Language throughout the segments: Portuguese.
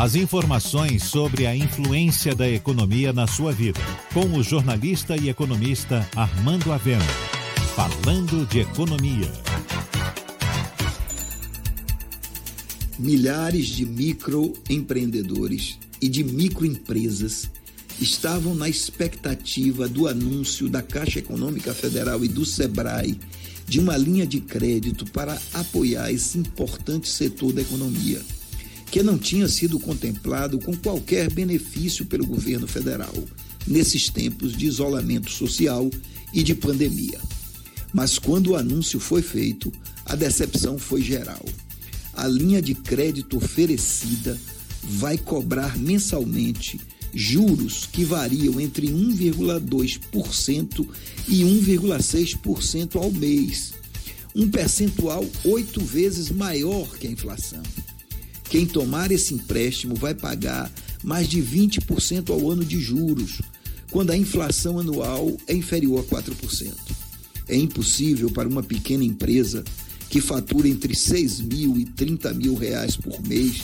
As informações sobre a influência da economia na sua vida, com o jornalista e economista Armando Avena. Falando de economia. Milhares de microempreendedores e de microempresas estavam na expectativa do anúncio da Caixa Econômica Federal e do SEBRAE de uma linha de crédito para apoiar esse importante setor da economia, que não tinha sido contemplado com qualquer benefício pelo governo federal nesses tempos de isolamento social e de pandemia. Mas quando o anúncio foi feito, a decepção foi geral. A linha de crédito oferecida vai cobrar mensalmente juros que variam entre 1,2% e 1,6% ao mês, um percentual oito vezes maior que a inflação. Quem tomar esse empréstimo vai pagar mais de 20% ao ano de juros, quando a inflação anual é inferior a 4%. É impossível para uma pequena empresa que fatura entre 6 mil e 30 mil reais por mês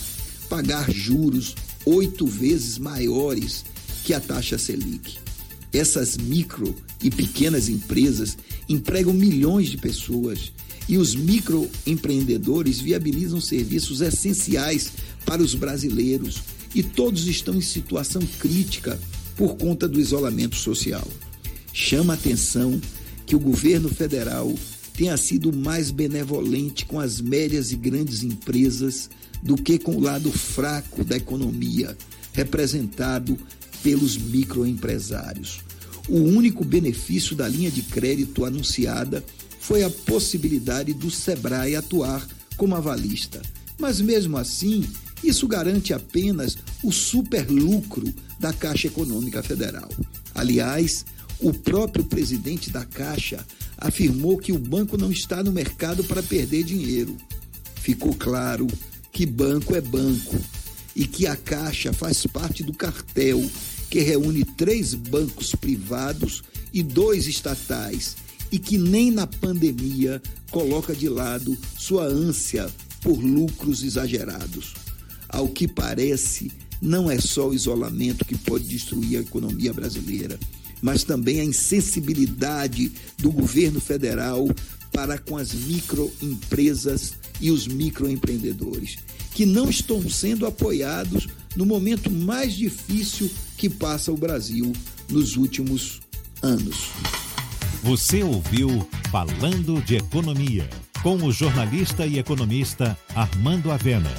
pagar juros oito vezes maiores que a taxa Selic. Essas micro e pequenas empresas empregam milhões de pessoas e os microempreendedores viabilizam serviços essenciais para os brasileiros e todos estão em situação crítica por conta do isolamento social. Chama atenção que o governo federal tenha sido mais benevolente com as médias e grandes empresas do que com o lado fraco da economia, representado pelos microempresários. O único benefício da linha de crédito anunciada foi a possibilidade do Sebrae atuar como avalista. Mas mesmo assim, isso garante apenas o superlucro da Caixa Econômica Federal. Aliás, o próprio presidente da Caixa afirmou que o banco não está no mercado para perder dinheiro. Ficou claro que banco é banco e que a Caixa faz parte do cartel que reúne três bancos privados e dois estatais e que nem na pandemia coloca de lado sua ânsia por lucros exagerados. Ao que parece, não é só o isolamento que pode destruir a economia brasileira, mas também a insensibilidade do governo federal para com as microempresas e os microempreendedores, que não estão sendo apoiados no momento mais difícil que passa o Brasil nos últimos anos. Você ouviu Falando de Economia, com o jornalista e economista Armando Avena.